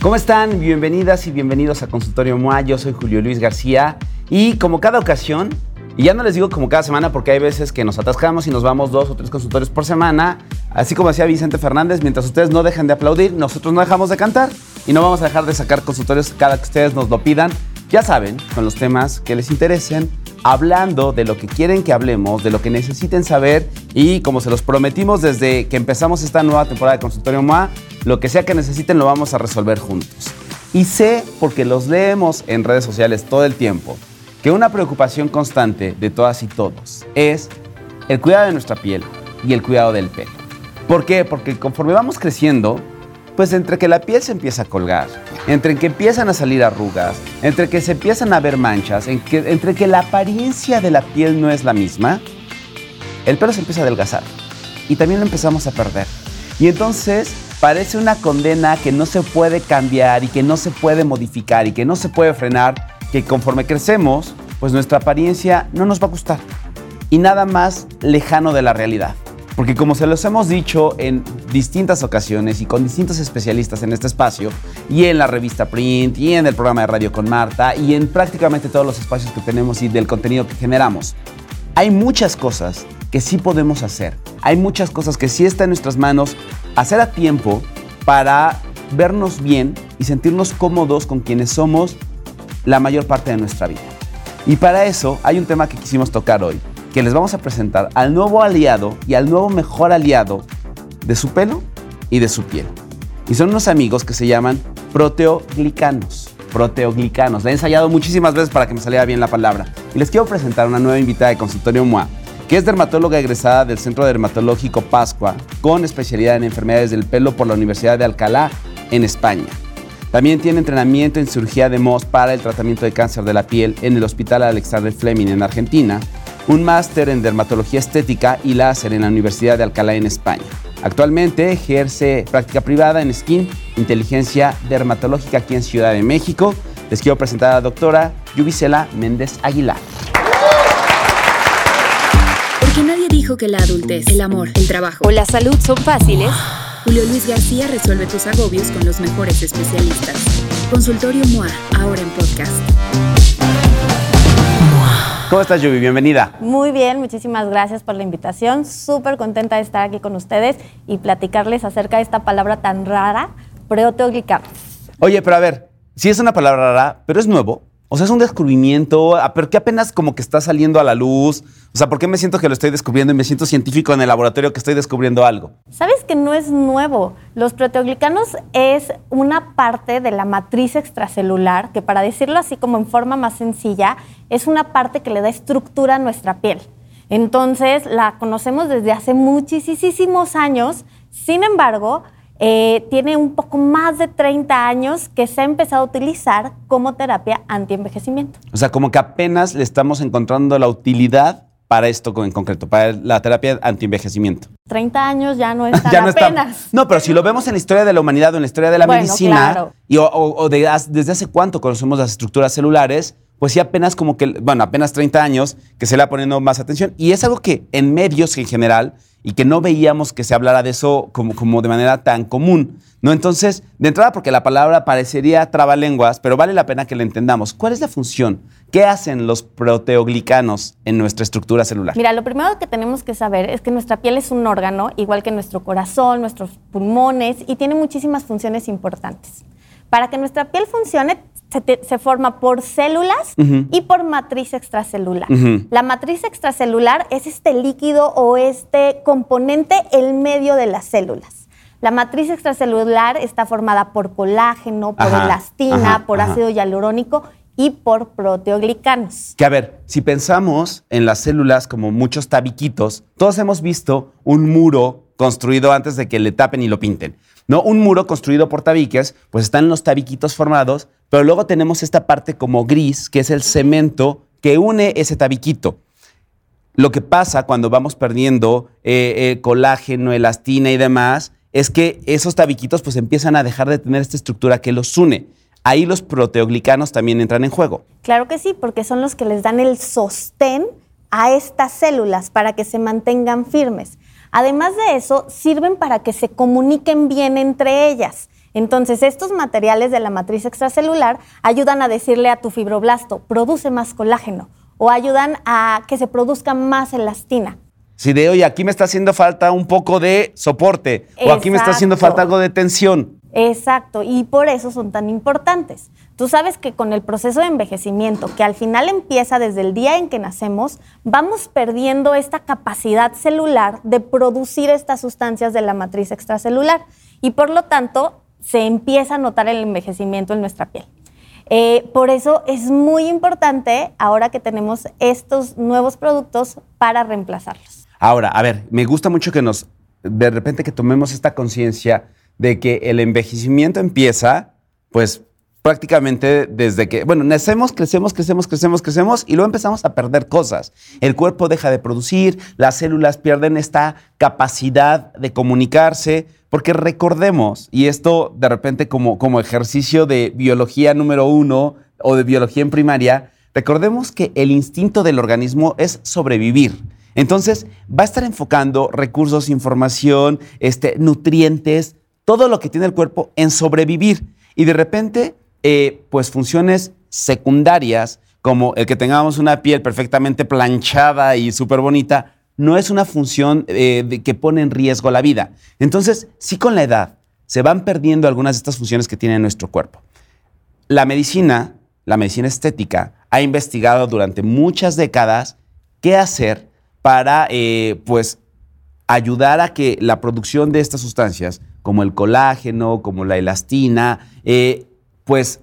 ¿Cómo están? Bienvenidas y bienvenidos a Consultorio MOA. Yo soy Julio Luis García y como cada ocasión, y ya no les digo como cada semana porque hay veces que nos atascamos y nos vamos dos o tres consultorios por semana, así como decía Vicente Fernández, mientras ustedes no dejan de aplaudir, nosotros no dejamos de cantar y no vamos a dejar de sacar consultorios cada que ustedes nos lo pidan. Ya saben, con los temas que les interesen, hablando de lo que quieren que hablemos, de lo que necesiten saber y como se los prometimos desde que empezamos esta nueva temporada de Consultorio MOA, lo que sea que necesiten lo vamos a resolver juntos. Y sé, porque los leemos en redes sociales todo el tiempo, que una preocupación constante de todas y todos es el cuidado de nuestra piel y el cuidado del pelo. ¿Por qué? Porque conforme vamos creciendo, pues entre que la piel se empieza a colgar, entre que empiezan a salir arrugas, entre que se empiezan a ver manchas, entre que la apariencia de la piel no es la misma, el pelo se empieza a adelgazar y también lo empezamos a perder. Y entonces parece una condena que no se puede cambiar y que no se puede modificar y que no se puede frenar, que conforme crecemos, pues nuestra apariencia no nos va a gustar. Y nada más lejano de la realidad. Porque como se los hemos dicho en distintas ocasiones y con distintos especialistas en este espacio, y en la revista Print, y en el programa de radio con Marta, y en prácticamente todos los espacios que tenemos y del contenido que generamos, hay muchas cosas que sí podemos hacer. Hay muchas cosas que sí está en nuestras manos hacer a tiempo para vernos bien y sentirnos cómodos con quienes somos la mayor parte de nuestra vida. Y para eso hay un tema que quisimos tocar hoy, que les vamos a presentar al nuevo aliado y al nuevo mejor aliado de su pelo y de su piel. Y son unos amigos que se llaman proteoglicanos. Proteoglicanos. La he ensayado muchísimas veces para que me saliera bien la palabra. Y les quiero presentar una nueva invitada de Consultorio MOA, que es dermatóloga egresada del Centro Dermatológico Pascua, con especialidad en enfermedades del pelo por la Universidad de Alcalá, en España. También tiene entrenamiento en cirugía de MOS para el tratamiento de cáncer de la piel en el Hospital Alexander Fleming en Argentina, un máster en dermatología estética y láser en la Universidad de Alcalá en España. Actualmente ejerce práctica privada en Skin Inteligencia Dermatológica aquí en Ciudad de México. Les quiero presentar a la doctora Yubicela Méndez Aguilar. Porque nadie dijo que la adultez, el amor, el trabajo o la salud son fáciles. Julio Luis García resuelve tus agobios con los mejores especialistas. Consultorio MOA, ahora en podcast. ¿Cómo estás, Yubi? Bienvenida. Muy bien, muchísimas gracias por la invitación. Súper contenta de estar aquí con ustedes y platicarles acerca de esta palabra tan rara, proteoglicanos. Oye, pero a ver, si es una palabra rara, pero es nuevo. O sea, es un descubrimiento, ah, pero que apenas como que está saliendo a la luz. O sea, ¿por qué me siento que lo estoy descubriendo y me siento científico en el laboratorio que estoy descubriendo algo? Sabes que no es nuevo. Los proteoglicanos es una parte de la matriz extracelular que, para decirlo así como en forma más sencilla, es una parte que le da estructura a nuestra piel. Entonces, la conocemos desde hace muchísimos años. Sin embargo, eh, tiene un poco más de 30 años que se ha empezado a utilizar como terapia antienvejecimiento. O sea, como que apenas le estamos encontrando la utilidad para esto en concreto, para la terapia antienvejecimiento. 30 años ya no es tan apenas. No, pero si lo vemos en la historia de la humanidad o en la historia de la medicina, y, o, desde hace cuánto conocemos las estructuras celulares, pues sí apenas como que, bueno, apenas 30 años que se le ha poniendo más atención. Y es algo que en medios en general y que no veíamos que se hablara de eso como, como de manera tan común. ¿no? Entonces, de entrada, porque la palabra parecería trabalenguas, pero vale la pena que la entendamos. ¿Cuál es la función? ¿Qué hacen los proteoglicanos en nuestra estructura celular? Mira, lo primero que tenemos que saber es que nuestra piel es un órgano, igual que nuestro corazón, nuestros pulmones, y tiene muchísimas funciones importantes. Para que nuestra piel funcione, se, forma por células y por matriz extracelular. La matriz extracelular es este líquido o este componente en medio de las células. La matriz extracelular está formada por colágeno, por elastina, por ácido hialurónico y por proteoglicanos. Que a ver, si pensamos en las células como muchos tabiquitos, todos hemos visto un muro construido antes de que le tapen y lo pinten. ¿No? Un muro construido por tabiques, pues están los tabiquitos formados, pero luego tenemos esta parte como gris, que es el cemento que une ese tabiquito. Lo que pasa cuando vamos perdiendo eh, eh, colágeno, elastina y demás, es que esos tabiquitos pues empiezan a dejar de tener esta estructura que los une. Ahí los proteoglicanos también entran en juego. Claro que sí, porque son los que les dan el sostén a estas células para que se mantengan firmes. Además de eso, sirven para que se comuniquen bien entre ellas. Entonces, estos materiales de la matriz extracelular ayudan a decirle a tu fibroblasto, produce más colágeno o ayudan a que se produzca más elastina. Si de hoy aquí me está haciendo falta un poco de soporte o aquí me está haciendo falta algo de tensión. Exacto, y por eso son tan importantes. Tú sabes que con el proceso de envejecimiento, que al final empieza desde el día en que nacemos, vamos perdiendo esta capacidad celular de producir estas sustancias de la matriz extracelular y por lo tanto se empieza a notar el envejecimiento en nuestra piel. Eh, por eso es muy importante ahora que tenemos estos nuevos productos para reemplazarlos. Ahora, a ver, me gusta mucho que nos, de repente que tomemos esta conciencia de que el envejecimiento empieza, pues prácticamente desde que, bueno, nacemos, crecemos, crecemos, crecemos, crecemos y luego empezamos a perder cosas. El cuerpo deja de producir, las células pierden esta capacidad de comunicarse, porque recordemos, y esto de repente como, como ejercicio de biología número uno o de biología en primaria, recordemos que el instinto del organismo es sobrevivir. Entonces, va a estar enfocando recursos, información, este, nutrientes, todo lo que tiene el cuerpo en sobrevivir. Y de repente, eh, pues funciones secundarias, como el que tengamos una piel perfectamente planchada y súper bonita, no es una función eh, que pone en riesgo la vida. Entonces, sí con la edad se van perdiendo algunas de estas funciones que tiene nuestro cuerpo. La medicina, la medicina estética, ha investigado durante muchas décadas qué hacer para, eh, pues, ayudar a que la producción de estas sustancias como el colágeno, como la elastina, pues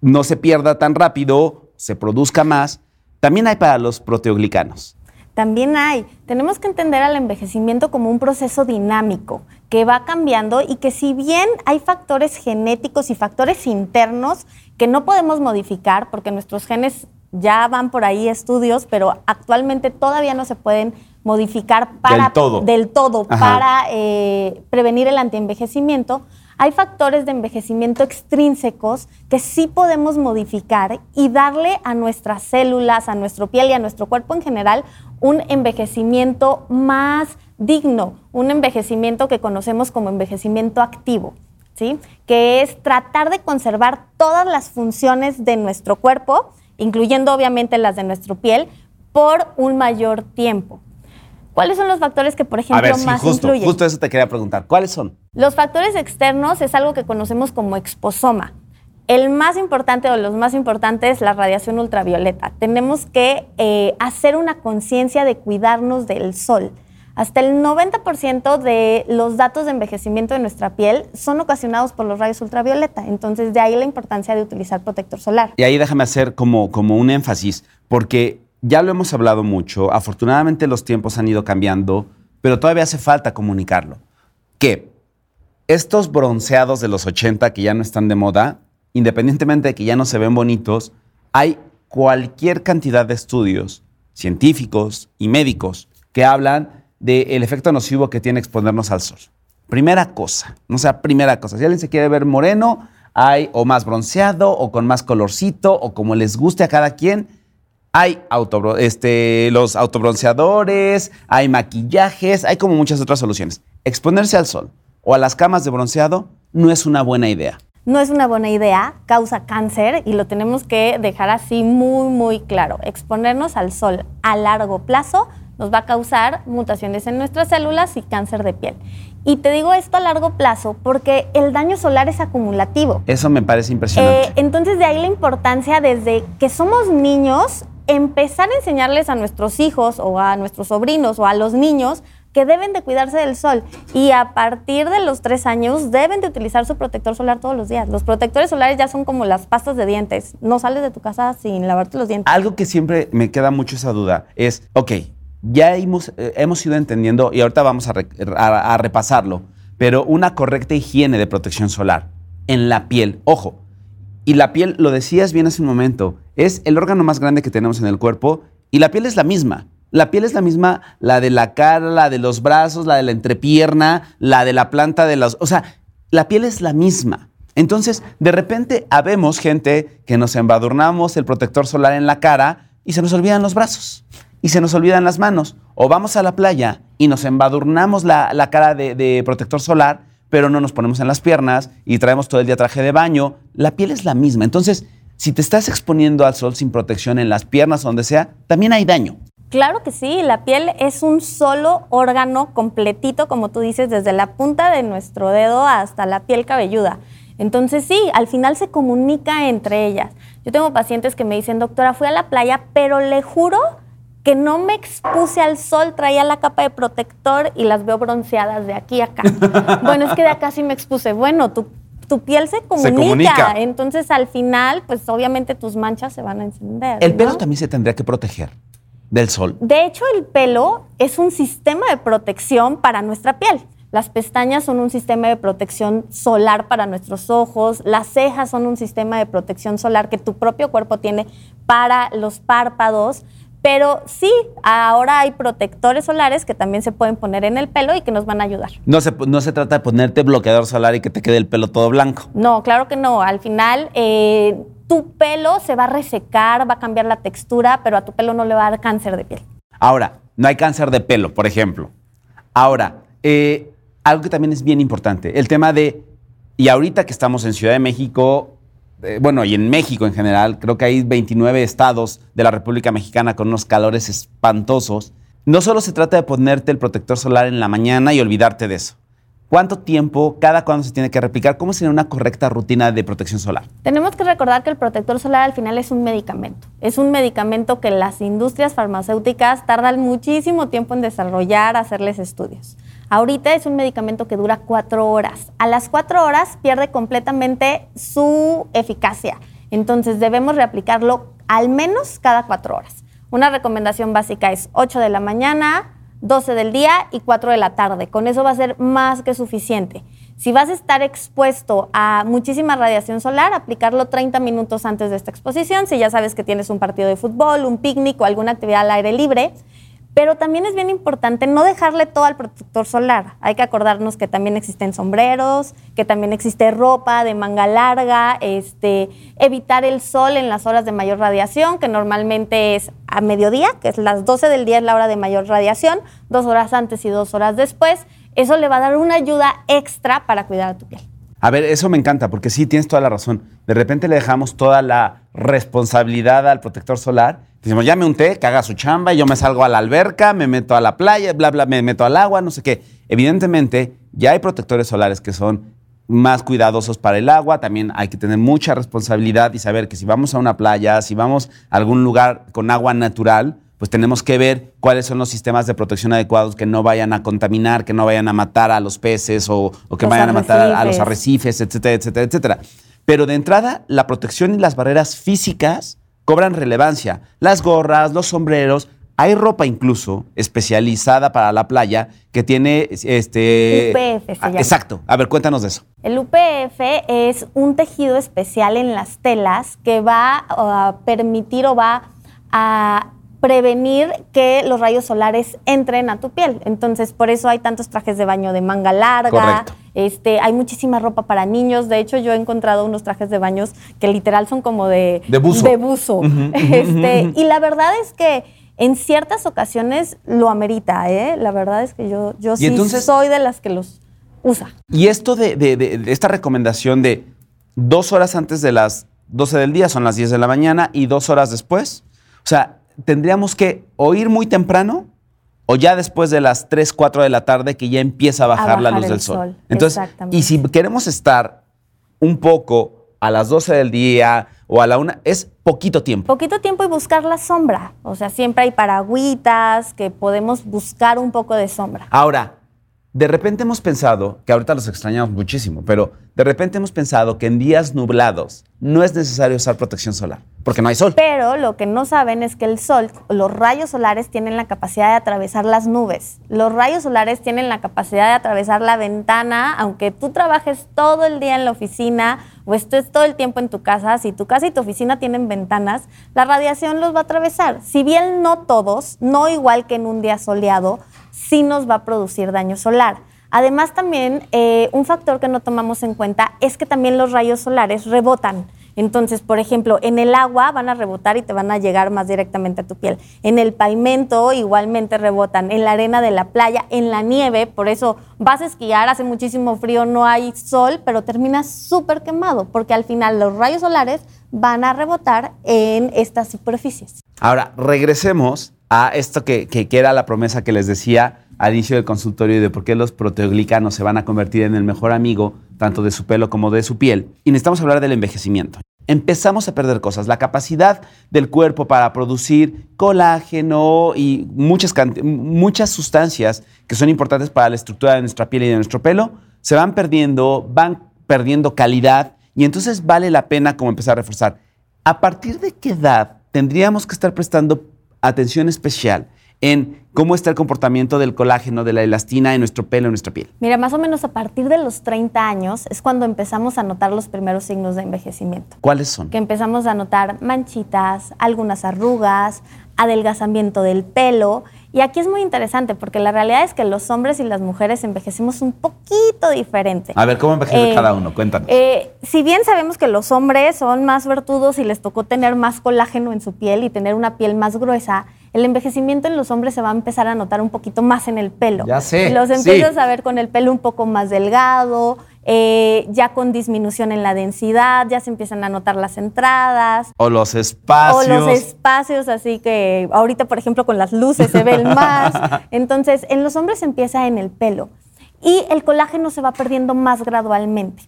no se pierda tan rápido, se produzca más. También hay para los proteoglicanos. También hay. Tenemos que entender al envejecimiento como un proceso dinámico que va cambiando y que si bien hay factores genéticos y factores internos que no podemos modificar porque nuestros genes ya van por ahí estudios, pero actualmente todavía no se pueden modificar para, del todo, para eh, prevenir el antienvejecimiento, hay factores de envejecimiento extrínsecos que sí podemos modificar y darle a nuestras células, a nuestro piel y a nuestro cuerpo en general un envejecimiento más digno, un envejecimiento que conocemos como envejecimiento activo. ¿Sí? que es tratar de conservar todas las funciones de nuestro cuerpo, incluyendo obviamente las de nuestra piel, por un mayor tiempo. ¿Cuáles son los factores que, por ejemplo, a ver, más justo, Justo eso te quería preguntar. ¿Cuáles son? Los factores externos es algo que conocemos como exposoma. El más importante o los más importantes es la radiación ultravioleta. Tenemos que eh, hacer una conciencia de cuidarnos del sol. Hasta el 90% de los datos de envejecimiento de nuestra piel son ocasionados por los rayos ultravioleta. Entonces, de ahí la importancia de utilizar protector solar. Y ahí déjame hacer como, como un énfasis, porque ya lo hemos hablado mucho, afortunadamente los tiempos han ido cambiando, pero todavía hace falta comunicarlo. Que estos bronceados de los 80 que ya no están de moda, independientemente de que ya no se ven bonitos, hay cualquier cantidad de estudios científicos y médicos que hablan del efecto nocivo que tiene exponernos al sol. Primera cosa, no sea primera cosa, si alguien se quiere ver moreno, hay o más bronceado o con más colorcito o como les guste a cada quien, hay auto, este, los autobronceadores, hay maquillajes, hay como muchas otras soluciones. Exponerse al sol o a las camas de bronceado no es una buena idea. No es una buena idea, causa cáncer y lo tenemos que dejar así muy, muy claro. Exponernos al sol a largo plazo nos va a causar mutaciones en nuestras células y cáncer de piel. Y te digo esto a largo plazo porque el daño solar es acumulativo. Eso me parece impresionante. Eh, entonces de ahí la importancia desde que somos niños empezar a enseñarles a nuestros hijos o a nuestros sobrinos o a los niños que deben de cuidarse del sol y a partir de los tres años deben de utilizar su protector solar todos los días. Los protectores solares ya son como las pastas de dientes. No sales de tu casa sin lavarte los dientes. Algo que siempre me queda mucho esa duda es, ok, ya hemos, eh, hemos ido entendiendo y ahorita vamos a, a repasarlo, pero una correcta higiene de protección solar en la piel. Ojo, y la piel, lo decías bien hace un momento, es el órgano más grande que tenemos en el cuerpo y la piel es la misma. La piel es la misma, la de la cara, la de los brazos, la de la entrepierna, la de la planta de los... O sea, la piel es la misma. Entonces, de repente, habemos gente que nos embadurnamos el protector solar en la cara y se nos olvidan los brazos y se nos olvidan las manos. O vamos a la playa y nos embadurnamos la, cara de, de protector solar, pero no nos ponemos en las piernas y traemos todo el día traje de baño. La piel es la misma. Entonces, si te estás exponiendo al sol sin protección en las piernas o donde sea, también hay daño. Claro que sí, la piel es un solo órgano completito, como tú dices, desde la punta de nuestro dedo hasta la piel cabelluda. Entonces sí, al final se comunica entre ellas. Yo tengo pacientes que me dicen, doctora, fui a la playa, pero le juro que no me expuse al sol, traía la capa de protector y las veo bronceadas de aquí a acá. bueno, es que de acá sí me expuse. Bueno, tu, tu piel se comunica, Entonces al final, pues obviamente tus manchas se van a encender. El pelo también se tendría que proteger del sol. De hecho, el pelo es un sistema de protección para nuestra piel. Las pestañas son un sistema de protección solar para nuestros ojos, las cejas son un sistema de protección solar que tu propio cuerpo tiene para los párpados. Pero sí, ahora hay protectores solares que también se pueden poner en el pelo y que nos van a ayudar. No se, no se trata de ponerte bloqueador solar y que te quede el pelo todo blanco. No, claro que no. Al final, eh, tu pelo se va a resecar, va a cambiar la textura, pero a tu pelo no le va a dar cáncer de piel. Ahora, no hay cáncer de pelo, por ejemplo. Ahora, eh, algo que también es bien importante, el tema de, y ahorita que estamos en Ciudad de México, eh, bueno, y en México en general, creo que hay 29 estados de la República Mexicana con unos calores espantosos. No solo se trata de ponerte el protector solar en la mañana y olvidarte de eso. ¿Cuánto tiempo, cada cuándo se tiene que replicar? ¿Cómo sería una correcta rutina de protección solar? Tenemos que recordar que el protector solar al final es un medicamento. Es un medicamento que las industrias farmacéuticas tardan muchísimo tiempo en desarrollar, hacerles estudios. Ahorita es un medicamento que dura cuatro horas. A las cuatro horas pierde completamente su eficacia. Entonces debemos reaplicarlo al menos cada cuatro horas. Una recomendación básica es 8 de la mañana, 12 del día y 4 de la tarde. Con eso va a ser más que suficiente. Si vas a estar expuesto a muchísima radiación solar, aplicarlo 30 minutos antes de esta exposición. Si ya sabes que tienes un partido de fútbol, un picnic o alguna actividad al aire libre, pero también es bien importante no dejarle todo al protector solar. Hay que acordarnos que también existen sombreros, que también existe ropa de manga larga, este, evitar el sol en las horas de mayor radiación, que normalmente es a mediodía, que es las 12 del día es la hora de mayor radiación, dos horas antes y dos horas después. Eso le va a dar una ayuda extra para cuidar a tu piel. A ver, eso me encanta, porque sí, tienes toda la razón. De repente le dejamos toda la responsabilidad al protector solar. Decimos, ya me unté, que haga su chamba, yo me salgo a la alberca, me meto a la playa, bla, bla, me meto al agua, no sé qué. Evidentemente, ya hay protectores solares que son más cuidadosos para el agua, también hay que tener mucha responsabilidad y saber que si vamos a una playa, si vamos a algún lugar con agua natural, pues tenemos que ver cuáles son los sistemas de protección adecuados que no vayan a contaminar, que no vayan a matar a los peces o, que vayan a matar a los arrecifes, etcétera, etcétera, etcétera. Pero de entrada, la protección y las barreras físicas cobran relevancia. Las gorras, los sombreros, hay ropa incluso especializada para la playa que tiene este UPF. Ah, exacto. A ver, cuéntanos de eso. El UPF es un tejido especial en las telas que va a permitir o va a prevenir que los rayos solares entren a tu piel. Entonces, por eso hay tantos trajes de baño de manga larga. Este, hay muchísima ropa para niños. De hecho, yo he encontrado unos trajes de baños que literal son como de, de buzo. De buzo. este, y la verdad es que en ciertas ocasiones lo amerita, ¿eh? La verdad es que yo, yo sí soy de las que los usa. Y esto de, de esta recomendación de dos horas antes de las 12 del día, son las 10 de la mañana, y dos horas después. O sea, tendríamos que oír muy temprano o ya después de las 3, 4 de la tarde que ya empieza a bajar, la luz del sol. Entonces, y si queremos estar un poco a las 12 del día o a la una, es poquito tiempo. Poquito tiempo y buscar la sombra. O sea, siempre hay paragüitas que podemos buscar un poco de sombra. Ahora, de repente hemos pensado, que ahorita los extrañamos muchísimo, pero de repente hemos pensado que en días nublados no es necesario usar protección solar, porque no hay sol. Pero lo que no saben es que el sol, los rayos solares tienen la capacidad de atravesar las nubes. Los rayos solares tienen la capacidad de atravesar la ventana, aunque tú trabajes todo el día en la oficina o estés todo el tiempo en tu casa, si tu casa y tu oficina tienen ventanas, la radiación los va a atravesar. Si bien no todos, no igual que en un día soleado, sí nos va a producir daño solar. Además también eh, un factor que no tomamos en cuenta es que también los rayos solares rebotan. Entonces, por ejemplo, en el agua van a rebotar y te van a llegar más directamente a tu piel. En el pavimento igualmente rebotan. En la arena de la playa, en la nieve, por eso vas a esquiar, hace muchísimo frío, no hay sol, pero terminas súper quemado, porque al final los rayos solares van a rebotar en estas superficies. Ahora, regresemos a esto que, que, era la promesa que les decía al inicio del consultorio de por qué los proteoglicanos se van a convertir en el mejor amigo tanto de su pelo como de su piel. Y necesitamos hablar del envejecimiento. Empezamos a perder cosas. La capacidad del cuerpo para producir colágeno y muchas, muchas sustancias que son importantes para la estructura de nuestra piel y de nuestro pelo se van perdiendo, van perdiendo calidad y entonces vale la pena como empezar a reforzar. ¿A partir de qué edad tendríamos que estar prestando atención especial en cómo está el comportamiento del colágeno, de la elastina en nuestro pelo, en nuestra piel? Mira, más o menos a partir de los 30 años es cuando empezamos a notar los primeros signos de envejecimiento. ¿Cuáles son? Que empezamos a notar manchitas, algunas arrugas, adelgazamiento del pelo y aquí es muy interesante porque la realidad es que los hombres y las mujeres envejecemos un poquito diferente. A ver, ¿cómo envejece eh, cada uno? Cuéntanos. Eh, si bien sabemos que los hombres son más vertudos y les tocó tener más colágeno en su piel y tener una piel más gruesa, el envejecimiento en los hombres se va a empezar a notar un poquito más en el pelo. Ya sé. Los empiezas a ver con el pelo un poco más delgado, eh, ya con disminución en la densidad, ya se empiezan a notar las entradas. O los espacios. O los espacios, así que ahorita, por ejemplo, con las luces se ven más. Entonces, en los hombres empieza en el pelo y el colágeno se va perdiendo más gradualmente.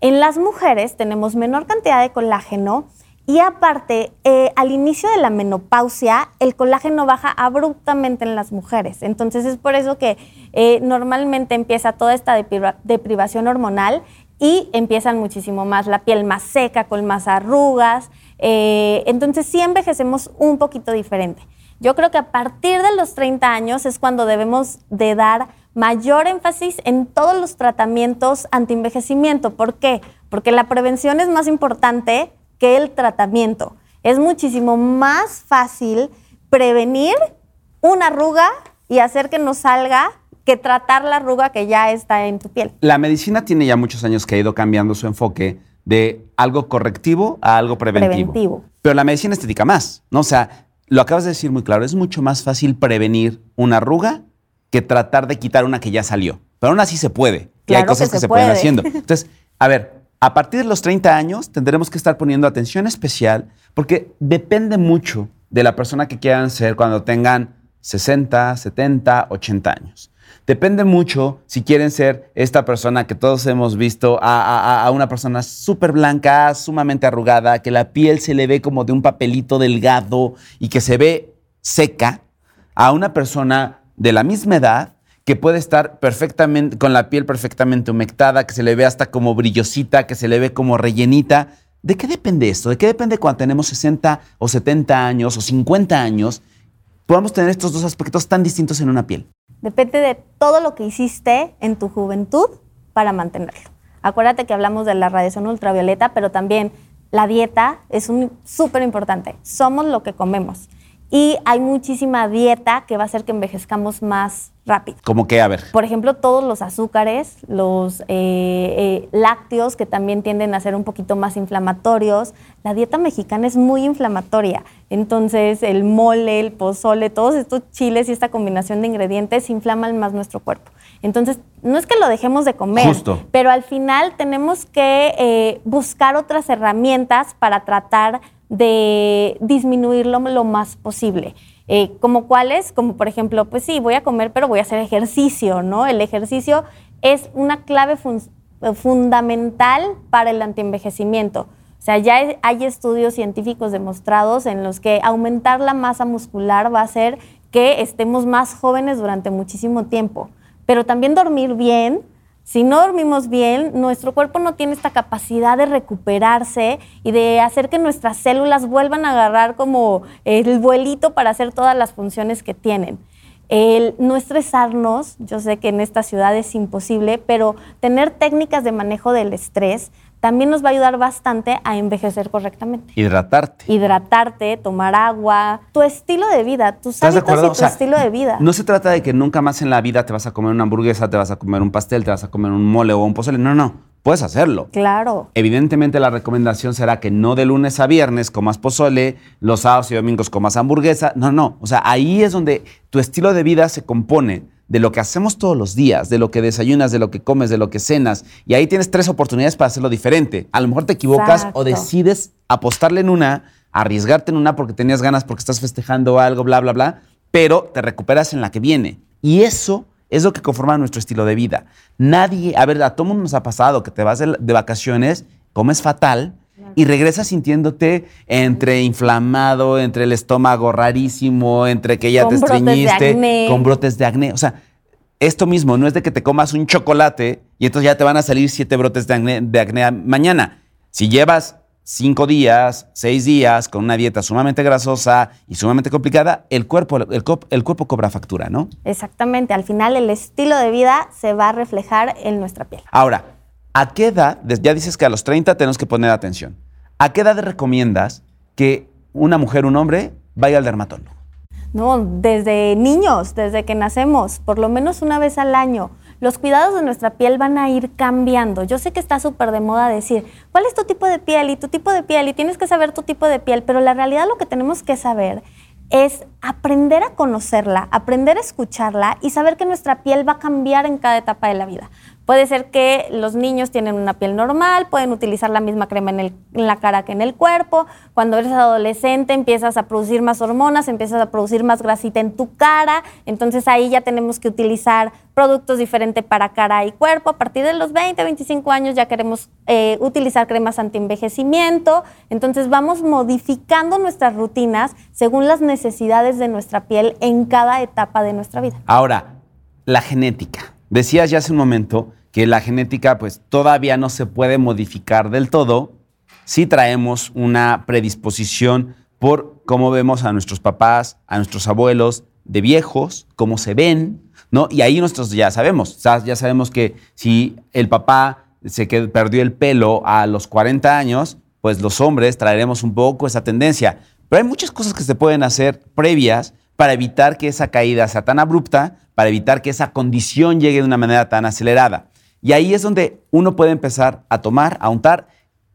En las mujeres tenemos menor cantidad de colágeno y aparte, eh, al inicio de la menopausia, el colágeno baja abruptamente en las mujeres. Entonces es por eso que eh, normalmente empieza toda esta deprivación hormonal y empiezan muchísimo más la piel más seca, con más arrugas. Eh, entonces sí envejecemos un poquito diferente. Yo creo que a partir de los 30 años es cuando debemos de dar mayor énfasis en todos los tratamientos anti-envejecimiento. ¿Por qué? Porque la prevención es más importante que el tratamiento. Es muchísimo más fácil prevenir una arruga y hacer que no salga que tratar la arruga que ya está en tu piel. La medicina tiene ya muchos años que ha ido cambiando su enfoque de algo correctivo a algo preventivo. preventivo. Pero la medicina estética más, ¿no? O sea, lo acabas de decir muy claro, es mucho más fácil prevenir una arruga que tratar de quitar una que ya salió. Pero aún así se puede. y hay cosas que, se, pueden haciendo. Entonces, a ver, a partir de los 30 años tendremos que estar poniendo atención especial porque depende mucho de la persona que quieran ser cuando tengan 60, 70, 80 años. Depende mucho si quieren ser esta persona que todos hemos visto, a, una persona súper blanca, sumamente arrugada, que la piel se le ve como de un papelito delgado y que se ve seca, a una persona de la misma edad que puede estar perfectamente, con la piel perfectamente humectada, que se le ve hasta como brillosita, que se le ve como rellenita. ¿De qué depende esto? ¿De qué depende cuando tenemos 60 o 70 años o 50 años? Podamos tener estos dos aspectos tan distintos en una piel. Depende de todo lo que hiciste en tu juventud para mantenerlo. Acuérdate que hablamos de la radiación ultravioleta, pero también la dieta es súper importante. Somos lo que comemos. Y hay muchísima dieta que va a hacer que envejezcamos más rápido. ¿Cómo que? A ver. Por ejemplo, todos los azúcares, los eh, eh, lácteos que también tienden a ser un poquito más inflamatorios. La dieta mexicana es muy inflamatoria. Entonces, el mole, el pozole, todos estos chiles y esta combinación de ingredientes inflaman más nuestro cuerpo. Entonces, no es que lo dejemos de comer, pero al final tenemos que eh, buscar otras herramientas para tratar de disminuirlo lo más posible. Eh, como cuáles, como por ejemplo, pues sí, voy a comer, pero voy a hacer ejercicio, ¿no? El ejercicio es una clave fundamental para el antienvejecimiento. O sea, ya hay estudios científicos demostrados en los que aumentar la masa muscular va a hacer que estemos más jóvenes durante muchísimo tiempo. Pero también dormir bien, si no dormimos bien, nuestro cuerpo no tiene esta capacidad de recuperarse y de hacer que nuestras células vuelvan a agarrar como el vuelito para hacer todas las funciones que tienen. El no estresarnos, yo sé que en esta ciudad es imposible, pero tener técnicas de manejo del estrés también nos va a ayudar bastante a envejecer correctamente. Hidratarte. Hidratarte, tomar agua, tu estilo de vida, tus hábitos y tu estilo de vida. No se trata de que nunca más en la vida te vas a comer una hamburguesa, te vas a comer un pastel, te vas a comer un mole o un pozole. No, no. puedes hacerlo. Claro. Evidentemente la recomendación será que no de lunes a viernes comas pozole, los sábados y domingos comas hamburguesa. No, no. O sea, ahí es donde tu estilo de vida se compone de lo que hacemos todos los días, de lo que desayunas, de lo que comes, de lo que cenas. Y ahí tienes tres oportunidades para hacerlo diferente. A lo mejor te equivocas o decides apostarle en una, arriesgarte en una porque tenías ganas, porque estás festejando algo, bla, bla, bla, pero te recuperas en la que viene. Y eso es lo que conforma nuestro estilo de vida. Nadie, a ver, a todo mundo nos ha pasado que te vas de, vacaciones, comes fatal, y regresas sintiéndote entre inflamado, entre el estómago rarísimo, entre que ya te estreñiste, con brotes de acné. O sea, esto mismo no es de que te comas un chocolate y entonces ya te van a salir siete brotes de acné, de acné mañana. Si llevas cinco días, seis días con una dieta sumamente grasosa y sumamente complicada, el cuerpo, el, el, cuerpo cobra factura, ¿no? Exactamente. Al final el estilo de vida se va a reflejar en nuestra piel. Ahora, ¿a qué edad, ya dices que a los 30 tenemos que poner atención, ¿a qué edad recomiendas que una mujer, un hombre, vaya al dermatólogo? No, desde niños, desde que nacemos, por lo menos una vez al año los cuidados de nuestra piel van a ir cambiando. Yo sé que está súper de moda decir, ¿cuál es tu tipo de piel y tu tipo de piel? Y tienes que saber tu tipo de piel, pero la realidad lo que tenemos que saber es aprender a conocerla, aprender a escucharla y saber que nuestra piel va a cambiar en cada etapa de la vida. Puede ser que los niños tienen una piel normal, pueden utilizar la misma crema en, la cara que en el cuerpo. Cuando eres adolescente empiezas a producir más hormonas, empiezas a producir más grasita en tu cara. Entonces ahí ya tenemos que utilizar productos diferentes para cara y cuerpo. A partir de los 20, 25 años ya queremos eh, utilizar cremas anti-envejecimiento. Entonces vamos modificando nuestras rutinas según las necesidades de nuestra piel en cada etapa de nuestra vida. Ahora, la genética. Decías ya hace un momento que la genética pues todavía no se puede modificar del todo, sí traemos una predisposición por cómo vemos a nuestros papás, a nuestros abuelos de viejos, cómo se ven, ¿no? Y ahí nosotros ya sabemos, ya sabemos que si el papá se perdió el pelo a los 40 años, pues los hombres traeremos un poco esa tendencia. Pero hay muchas cosas que se pueden hacer previas para evitar que esa caída sea tan abrupta, para evitar que esa condición llegue de una manera tan acelerada. Y ahí es donde uno puede empezar a tomar, a untar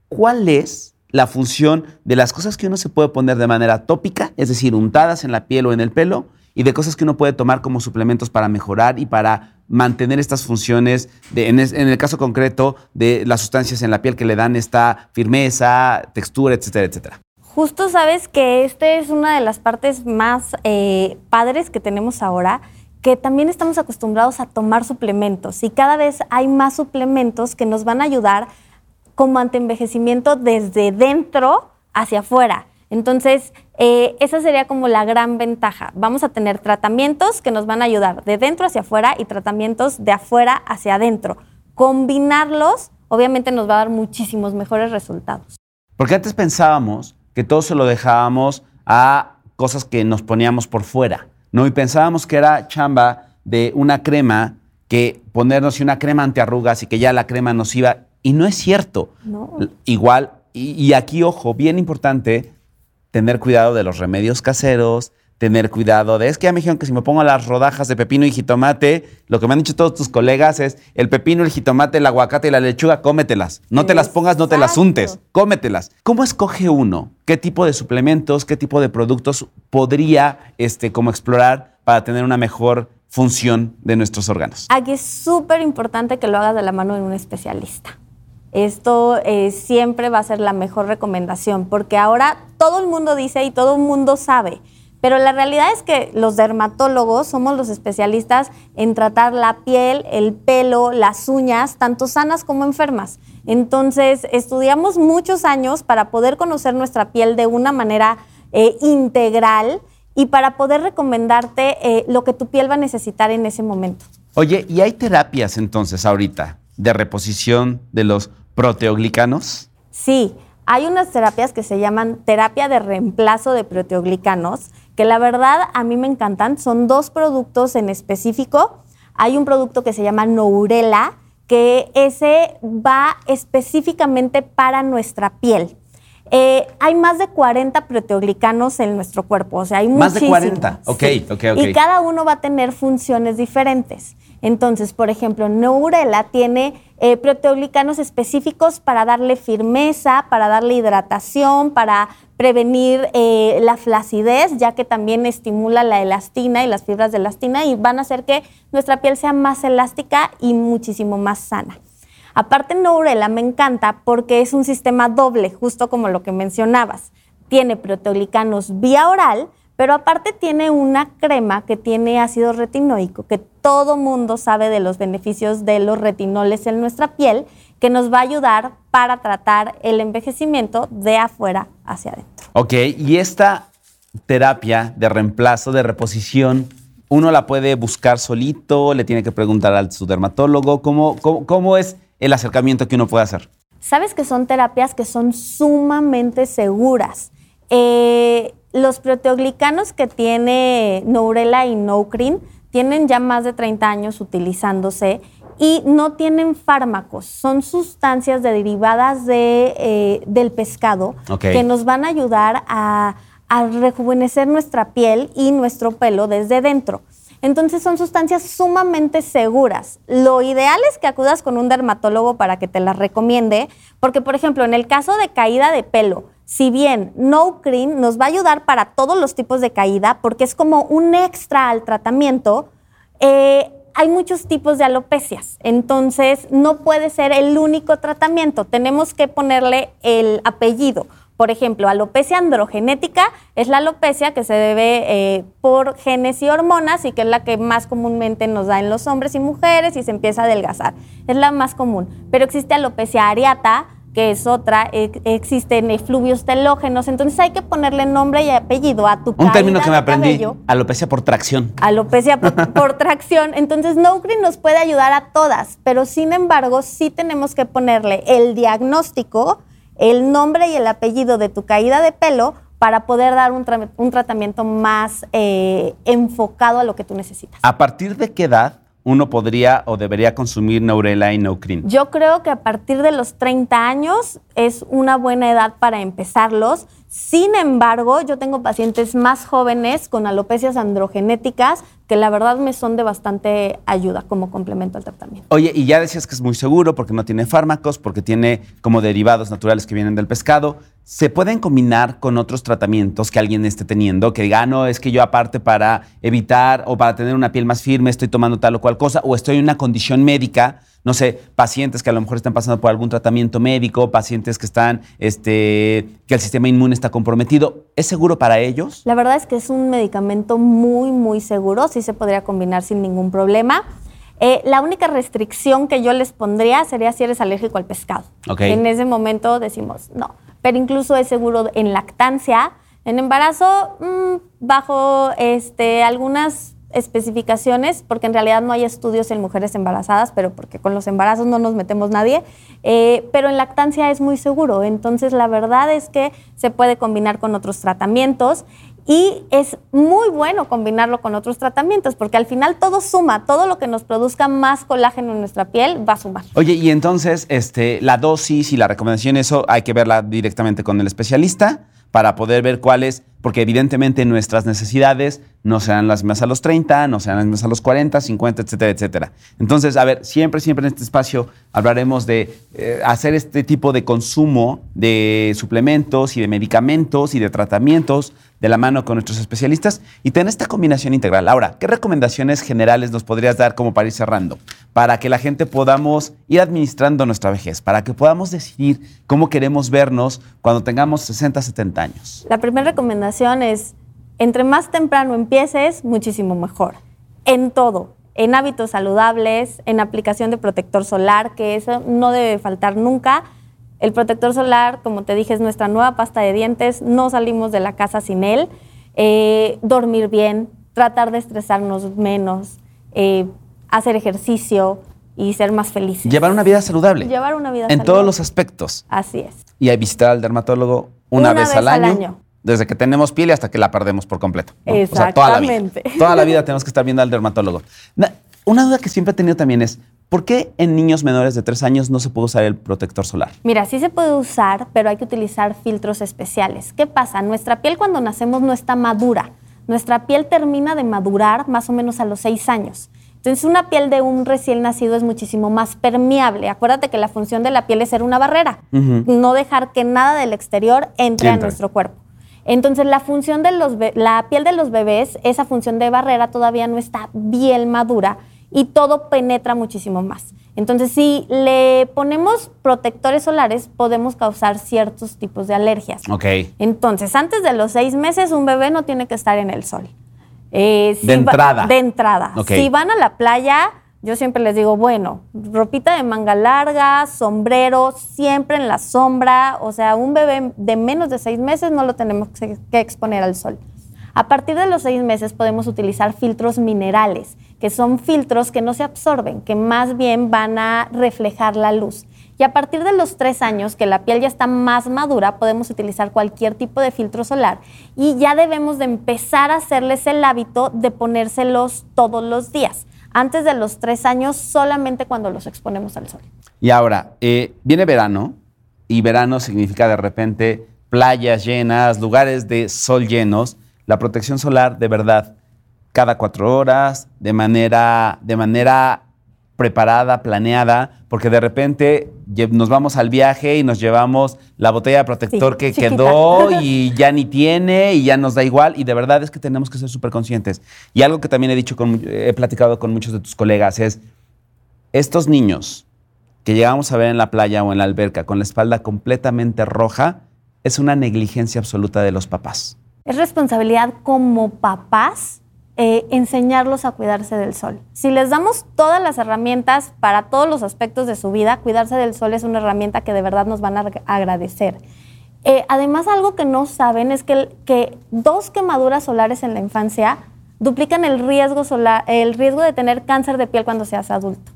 cuál es la función de las cosas que uno se puede poner de manera tópica, es decir, untadas en la piel o en el pelo, y de cosas que uno puede tomar como suplementos para mejorar y para mantener estas funciones, en, el caso concreto de las sustancias en la piel que le dan esta firmeza, textura, etcétera, etcétera. Justo sabes que esta es una de las partes más eh, padres que tenemos ahora que también estamos acostumbrados a tomar suplementos y cada vez hay más suplementos que nos van a ayudar como antienvejecimiento desde dentro hacia afuera. Entonces, eh, esa sería como la gran ventaja. Vamos a tener tratamientos que nos van a ayudar de dentro hacia afuera y tratamientos de afuera hacia adentro. Combinarlos, obviamente, nos va a dar muchísimos mejores resultados. Porque antes pensábamos que todo se lo dejábamos a cosas que nos poníamos por fuera. ¿no? Y pensábamos que era chamba de una crema, que ponernos una crema antiarrugas y que ya la crema nos iba. Y no es cierto. Igual, y, aquí, ojo, bien importante, tener cuidado de los remedios caseros, tener cuidado de, es que ya me dijeron que si me pongo las rodajas de pepino y jitomate, lo que me han dicho todos tus colegas es, el pepino, el jitomate, el aguacate y la lechuga, cómetelas. No te las pongas, no te las untes, cómetelas. ¿Cómo escoge uno? ¿Qué tipo de suplementos, qué tipo de productos podría, este, como explorar para tener una mejor función de nuestros órganos? Aquí es súper importante que lo hagas de la mano de un especialista. Esto eh, siempre va a ser la mejor recomendación, porque ahora todo el mundo dice y todo el mundo sabe pero la realidad es que los dermatólogos somos los especialistas en tratar la piel, el pelo, las uñas, tanto sanas como enfermas. Entonces, estudiamos muchos años para poder conocer nuestra piel de una manera eh, integral y para poder recomendarte eh, lo que tu piel va a necesitar en ese momento. Oye, ¿y hay terapias entonces ahorita de reposición de los proteoglicanos? Sí, hay unas terapias que se llaman terapia de reemplazo de proteoglicanos que la verdad a mí me encantan. Son dos productos en específico. Hay un producto que se llama Nourela, que ese va específicamente para nuestra piel. Eh, hay más de 40 proteoglicanos en nuestro cuerpo, o sea, hay Más muchísimos. de 40, ok, ok, ok. Y cada uno va a tener funciones diferentes. Entonces, por ejemplo, Neurela tiene eh, proteoglicanos específicos para darle firmeza, para darle hidratación, para prevenir eh, la flacidez, ya que también estimula la elastina y las fibras de elastina y van a hacer que nuestra piel sea más elástica y muchísimo más sana. Aparte, Neurela me encanta porque es un sistema doble, justo como lo que mencionabas. Tiene proteoglicanos vía oral, pero aparte tiene una crema que tiene ácido retinoico, que todo mundo sabe de los beneficios de los retinoles en nuestra piel, que nos va a ayudar para tratar el envejecimiento de afuera hacia adentro. Ok, y esta terapia de reemplazo, de reposición, uno la puede buscar solito, le tiene que preguntar a su dermatólogo, ¿cómo, cómo, cómo es el acercamiento que uno puede hacer? Sabes que son terapias que son sumamente seguras. Eh, los proteoglicanos que tiene Nourela y Noucrin tienen ya más de 30 años utilizándose y no tienen fármacos, son sustancias derivadas de, eh, del pescado que nos van a ayudar a, a rejuvenecer nuestra piel y nuestro pelo desde dentro. Entonces son sustancias sumamente seguras. Lo ideal es que acudas con un dermatólogo para que te las recomiende, porque por ejemplo, en el caso de caída de pelo, si bien No Cream nos va a ayudar para todos los tipos de caída, porque es como un extra al tratamiento, eh, hay muchos tipos de alopecias, entonces no puede ser el único tratamiento, tenemos que ponerle el apellido. Por ejemplo, alopecia androgenética es la alopecia que se debe eh, por genes y hormonas y que es la que más comúnmente nos da en los hombres y mujeres y se empieza a adelgazar. Es la más común. Pero existe alopecia areata, que es otra, e- existen efluvios telógenos, entonces hay que ponerle nombre y apellido a tu Un término que me aprendí, cabello alopecia por tracción. alopecia por, por tracción. Entonces, Noucrin nos puede ayudar a todas, pero sin embargo, sí tenemos que ponerle el diagnóstico, el nombre y el apellido de tu caída de pelo para poder dar un, tra- un tratamiento más eh, enfocado a lo que tú necesitas. ¿A partir de qué edad uno podría o debería consumir Neurela y Noucrin? Yo creo que a partir de los 30 años es una buena edad para empezarlos. Sin embargo, yo tengo pacientes más jóvenes con alopecias androgenéticas que la verdad me son de bastante ayuda como complemento al tratamiento. Oye, y ya decías que es muy seguro porque no tiene fármacos, porque tiene como derivados naturales que vienen del pescado. ¿Se pueden combinar con otros tratamientos que alguien esté teniendo? Que diga, "Ah, no, es que yo aparte para evitar o para tener una piel más firme estoy tomando tal o cual cosa, o estoy en una condición médica, no sé, pacientes que a lo mejor están pasando por algún tratamiento médico, pacientes que están, este, que el sistema inmune está comprometido. ¿Es seguro para ellos? La verdad es que es un medicamento muy, muy seguro, sí se podría combinar sin ningún problema. Eh, la única restricción que yo les pondría sería si eres alérgico al pescado. Ok. En ese momento decimos no, pero incluso es seguro en lactancia, en embarazo, mm, bajo este, algunas especificaciones, porque en realidad no hay estudios en mujeres embarazadas, pero porque con los embarazos no nos metemos nadie, eh, pero en lactancia es muy seguro. Entonces la verdad es que se puede combinar con otros tratamientos y es muy bueno combinarlo con otros tratamientos, porque al final todo suma, todo lo que nos produzca más colágeno en nuestra piel va a sumar. Oye, y entonces este, la dosis y la recomendación, eso hay que verla directamente con el especialista para poder ver cuáles, porque evidentemente nuestras necesidades no serán las mismas a los 30, no serán las mismas a los 40, 50, etcétera, etcétera. Entonces, a ver, siempre, siempre en este espacio hablaremos de eh, hacer este tipo de consumo de suplementos y de medicamentos y de tratamientos de la mano con nuestros especialistas y tener esta combinación integral. Ahora, ¿qué recomendaciones generales nos podrías dar como para ir cerrando? Para que la gente podamos ir administrando nuestra vejez, para que podamos decidir cómo queremos vernos cuando tengamos 60, 70 años. La primera recomendación es, entre más temprano empieces, muchísimo mejor. En todo, en hábitos saludables, en aplicación de protector solar, que eso no debe faltar nunca. El protector solar, como te dije, es nuestra nueva pasta de dientes, no salimos de la casa sin él. Eh, dormir bien, tratar de estresarnos menos, eh, hacer ejercicio y ser más felices. Llevar una vida saludable. Llevar una vida En saludable. todos los aspectos. Así es. Y visitar al dermatólogo una, Una vez, vez al, al año, año. Desde que tenemos piel hasta que la perdemos por completo. ¿no? O sea, toda la vida. Exactamente. Toda la vida tenemos que estar viendo al dermatólogo. Na- Una duda que siempre he tenido también es, ¿por qué en niños menores de 3 años no se puede usar el protector solar? Mira, sí se puede usar, pero hay que utilizar filtros especiales. ¿Qué pasa? Nuestra piel cuando nacemos no está madura. Nuestra piel termina de madurar más o menos a los 6 años. Entonces, una piel de un recién nacido es muchísimo más permeable. Acuérdate que la función de la piel es ser una barrera, no dejar que nada del exterior entre a nuestro cuerpo. Entonces, la función de los la piel de los bebés, esa función de barrera todavía no está bien madura y todo penetra muchísimo más. Entonces, si le ponemos protectores solares, podemos causar ciertos tipos de alergias. Ok. Entonces, antes de los seis meses, un bebé no tiene que estar en el sol. Eh, de entrada. de entrada. Si van a la playa, yo siempre les digo, bueno, ropita de manga larga, sombrero, siempre en la sombra. O sea, un bebé de menos de seis meses no lo tenemos que exponer al sol. A partir de los seis meses podemos utilizar filtros minerales, que son filtros que no se absorben, que más bien van a reflejar la luz. Y a partir de los tres años, que la piel ya está más madura, podemos utilizar cualquier tipo de filtro solar y ya debemos de empezar a hacerles el hábito de ponérselos todos los días. Antes de los tres años, solamente cuando los exponemos al sol. Y ahora, eh, viene verano y verano significa de repente playas llenas, lugares de sol llenos. La protección solar, de verdad, cada cuatro horas, de manera, de manera preparada, planeada, porque de repente nos vamos al viaje y nos llevamos la botella de protector que quedó y ya ni tiene y ya nos da igual. Y de verdad es que tenemos que ser súper conscientes. Y algo que también he dicho, con, he platicado con muchos de tus colegas es, estos niños que llegamos a ver en la playa o en la alberca con la espalda completamente roja, es una negligencia absoluta de los papás. Es responsabilidad como papás eh, enseñarlos a cuidarse del sol. Si les damos todas las herramientas para todos los aspectos de su vida, cuidarse del sol es una herramienta que de verdad nos van a agradecer. Eh, además, algo que no saben es que, que, dos quemaduras solares en la infancia duplican el riesgo, solar, el riesgo de tener cáncer de piel cuando seas adulto.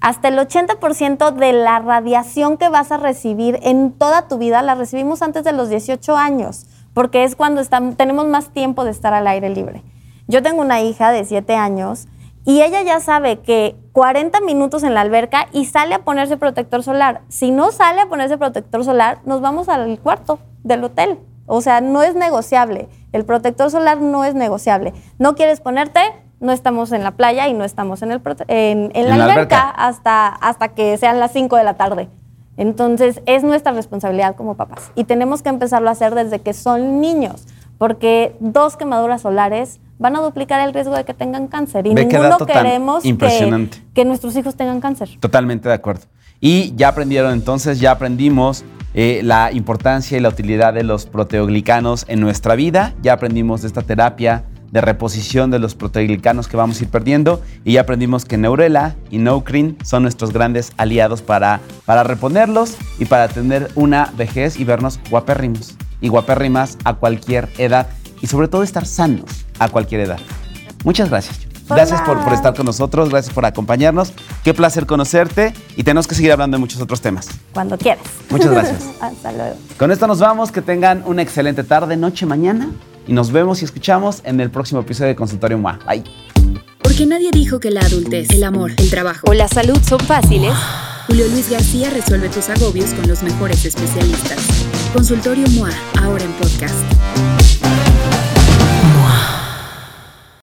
Hasta el 80% de la radiación que vas a recibir en toda tu vida la recibimos antes de los 18 años, porque es cuando tenemos más tiempo de estar al aire libre. Yo tengo una hija de 7 años y ella ya sabe que 40 minutos en la alberca y sale a ponerse protector solar. Si no sale a ponerse protector solar, nos vamos al cuarto del hotel. O sea, no es negociable. El protector solar no es negociable. No quieres ponerte, no estamos en la playa y no estamos en, el, en, la, alberca, Hasta, hasta que sean las 5 de la tarde. Entonces, es nuestra responsabilidad como papás. Y tenemos que empezarlo a hacer desde que son niños, porque dos quemaduras solares van a duplicar el riesgo de que tengan cáncer. Y ninguno queremos que, nuestros hijos tengan cáncer. Totalmente de acuerdo. Y ya aprendieron entonces, ya aprendimos eh, la importancia y la utilidad de los proteoglicanos en nuestra vida, ya aprendimos de esta terapia de reposición de los proteoglicanos que vamos a ir perdiendo y ya aprendimos que Neurela y Nocrin son nuestros grandes aliados para, para reponerlos y para tener una vejez y vernos guapérrimos y guapérrimas a cualquier edad y sobre todo estar sanos a cualquier edad. Muchas gracias. Gracias por, estar con nosotros, gracias por acompañarnos. Qué placer conocerte y tenemos que seguir hablando de muchos otros temas. Cuando quieras. Muchas gracias. Hasta luego. Con esto nos vamos, que tengan una excelente tarde, noche, mañana y nos vemos y escuchamos en el próximo episodio de Consultorio MOA. Bye. Porque nadie dijo que la adultez, el amor, el trabajo o la salud son fáciles. Julio Luis García resuelve tus agobios con los mejores especialistas. Consultorio MOA, ahora en podcast.